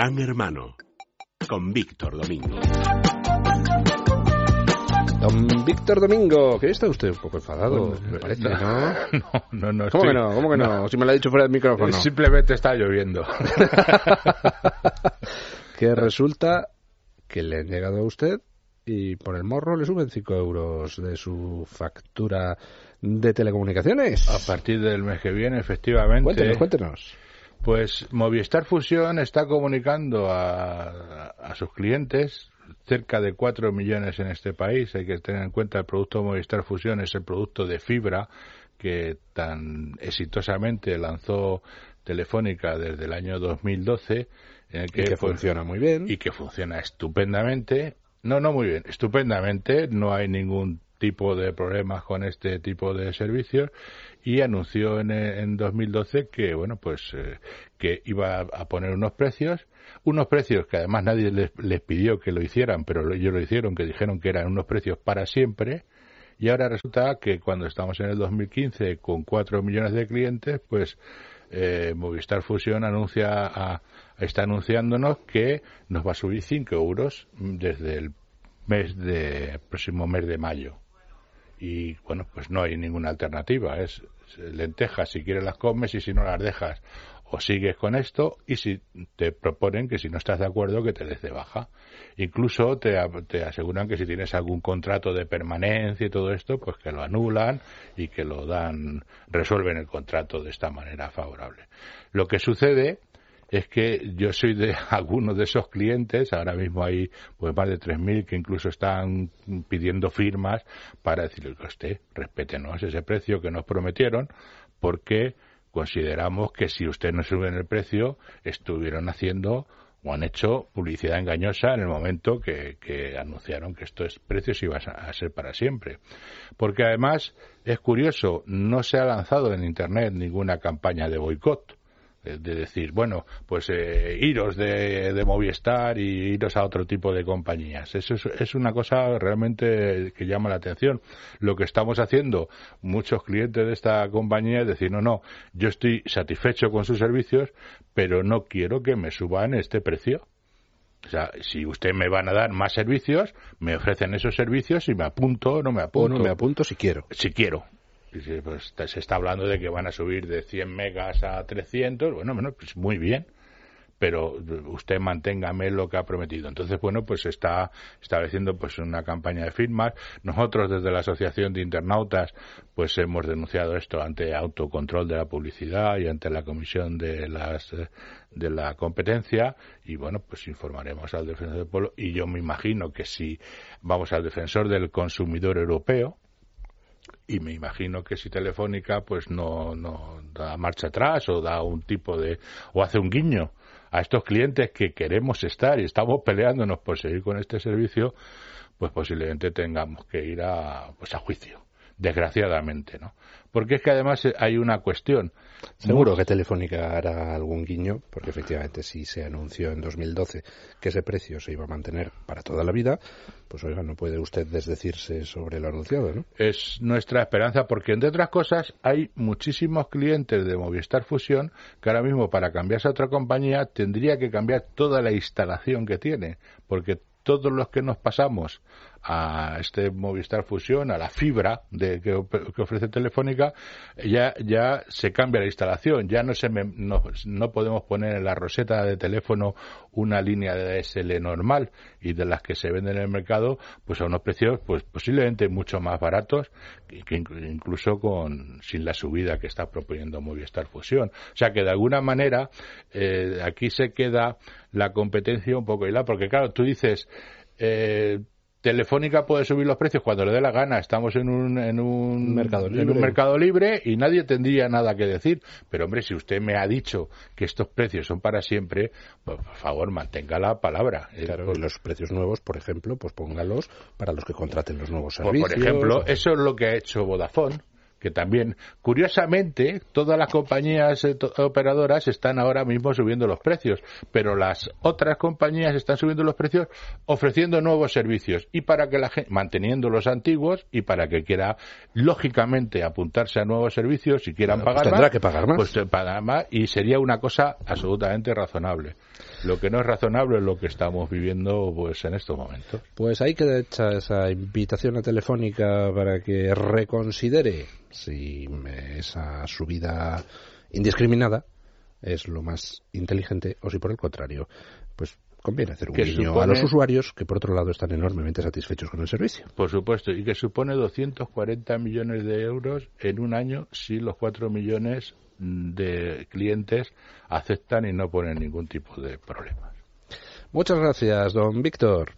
Gran Hermano, con Víctor Domingo. Don Víctor Domingo, que está usted un poco enfadado, Bueno, me parece, no. ¿no? No, no, no. ¿Cómo estoy- que no? ¿Cómo que no? Si me lo ha dicho fuera del micrófono. Simplemente está lloviendo. que resulta que le han llegado a usted y por el morro le suben 5 euros de su factura de telecomunicaciones. A partir del mes que viene, efectivamente. Cuéntenos, cuéntenos. Pues Movistar Fusión está comunicando a, a sus clientes cerca de 4 millones en este país. Hay que tener en cuenta el producto Movistar Fusión es el producto de fibra que tan exitosamente lanzó Telefónica desde el año 2012 en el que, Y que pues, funciona muy bien. y que funciona estupendamente. No, no muy bien, estupendamente. No hay ningún tipo de problemas con este tipo de servicios y anunció en, en 2012 que bueno pues eh, que iba a poner unos precios unos precios que además nadie les, les pidió que lo hicieran pero lo- ellos lo hicieron que dijeron que eran unos precios para siempre. Y ahora resulta que cuando estamos en el 2015 con 4 millones de clientes pues eh, Movistar Fusión anuncia a- está anunciándonos que nos va a subir 5 euros desde el mes de próximo mes de mayo y bueno pues no hay ninguna alternativa. Es lentejas si quieres las comes y si no las dejas o sigues con esto y si te proponen que si no estás de acuerdo que te des de baja. Incluso te, te aseguran que si tienes algún contrato de permanencia y todo esto pues que lo anulan y que lo dan resuelven el contrato de esta manera favorable. Lo que sucede es que yo soy de algunos de esos clientes, ahora mismo hay pues más de 3.000 que incluso están pidiendo firmas para decirle que usted respétenos ese precio que nos prometieron, porque consideramos que si usted no sube en el precio, estuvieron haciendo o han hecho publicidad engañosa en el momento que, que anunciaron que estos precios iban a ser para siempre. Porque además es curioso, no se ha lanzado en Internet ninguna campaña de boicot de decir, bueno, pues eh, iros de, de Movistar y iros a otro tipo de compañías. Eso es, es una cosa realmente que llama la atención. Lo que estamos haciendo muchos clientes de esta compañía es decir, no, no, yo estoy satisfecho con sus servicios, pero no quiero que me suban este precio. O sea, si usted me van a dar más servicios, me ofrecen esos servicios y me apunto o no me O apunto no me apunto si quiero. si quiero. Pues, se está hablando de que van a subir de 100 megas a 300, bueno, bueno, pues muy bien, pero usted manténgame lo que ha prometido. Entonces, bueno, pues está estableciendo pues una campaña de firmas. Nosotros desde la Asociación de Internautas pues hemos denunciado esto ante autocontrol de la publicidad y ante la Comisión de las eh, de la competencia y bueno, pues informaremos al defensor del pueblo y yo me imagino que si vamos al defensor del consumidor europeo y me imagino que si Telefónica pues no, no da marcha atrás o da un tipo de o hace un guiño a estos clientes que queremos estar y estamos peleándonos por seguir con este servicio pues posiblemente tengamos que ir a pues a juicio desgraciadamente no porque es que además eh, hay una cuestión Seguro que Telefónica hará algún guiño, porque efectivamente si se anunció en 2012 que ese precio se iba a mantener para toda la vida, pues oiga, no puede usted desdecirse sobre lo anunciado, ¿no? es nuestra esperanza porque entre otras cosas hay muchísimos clientes de Movistar Fusión que ahora mismo para cambiarse a otra compañía tendría que cambiar toda la instalación que tiene porque todos los que nos pasamos a este Movistar Fusión, a la fibra de, que, que ofrece Telefónica, ya, ya se cambia la instalación. Ya no, se me- no, no podemos poner en la roseta de teléfono una línea de DSL normal y de las que se venden en el mercado, pues a unos precios pues posiblemente mucho más baratos que, que inclu- incluso con sin la subida que está proponiendo Movistar Fusión. O sea que de alguna manera eh, aquí se queda la competencia un poco hilada, porque claro, tú dices eh, Telefónica puede subir los precios cuando le dé la gana. Estamos en un, en un, Mercado en libre. un mercado libre y nadie tendría nada que decir. Pero hombre, si usted me ha dicho que estos precios son para siempre, pues por favor mantenga la palabra. Eh, Claro, pues, los precios nuevos, por ejemplo, pues póngalos para los que contraten los nuevos por- servicios. por ejemplo, eso es lo que ha hecho Vodafone que también, curiosamente, todas las compañías eh, operadoras están ahora mismo subiendo los precios, pero las otras compañías están subiendo los precios ofreciendo nuevos servicios y para que la gente, manteniendo los antiguos y para que quiera, lógicamente, apuntarse a nuevos servicios y quieran pues pagar tendrá más, que pagar más. pues eh, pagar más y sería una cosa absolutamente razonable. Lo que no es razonable es lo que estamos viviendo pues en estos momentos. Pues ahí queda hecha esa invitación a telefónica para que reconsidere si esa subida indiscriminada es lo más inteligente o si por el contrario, pues conviene hacer un guiño a los usuarios que por otro lado están enormemente satisfechos con el servicio. Por supuesto, y que supone 240 millones de euros en un año si los 4 millones de clientes aceptan y no ponen ningún tipo de problemas. Muchas gracias, don Víctor.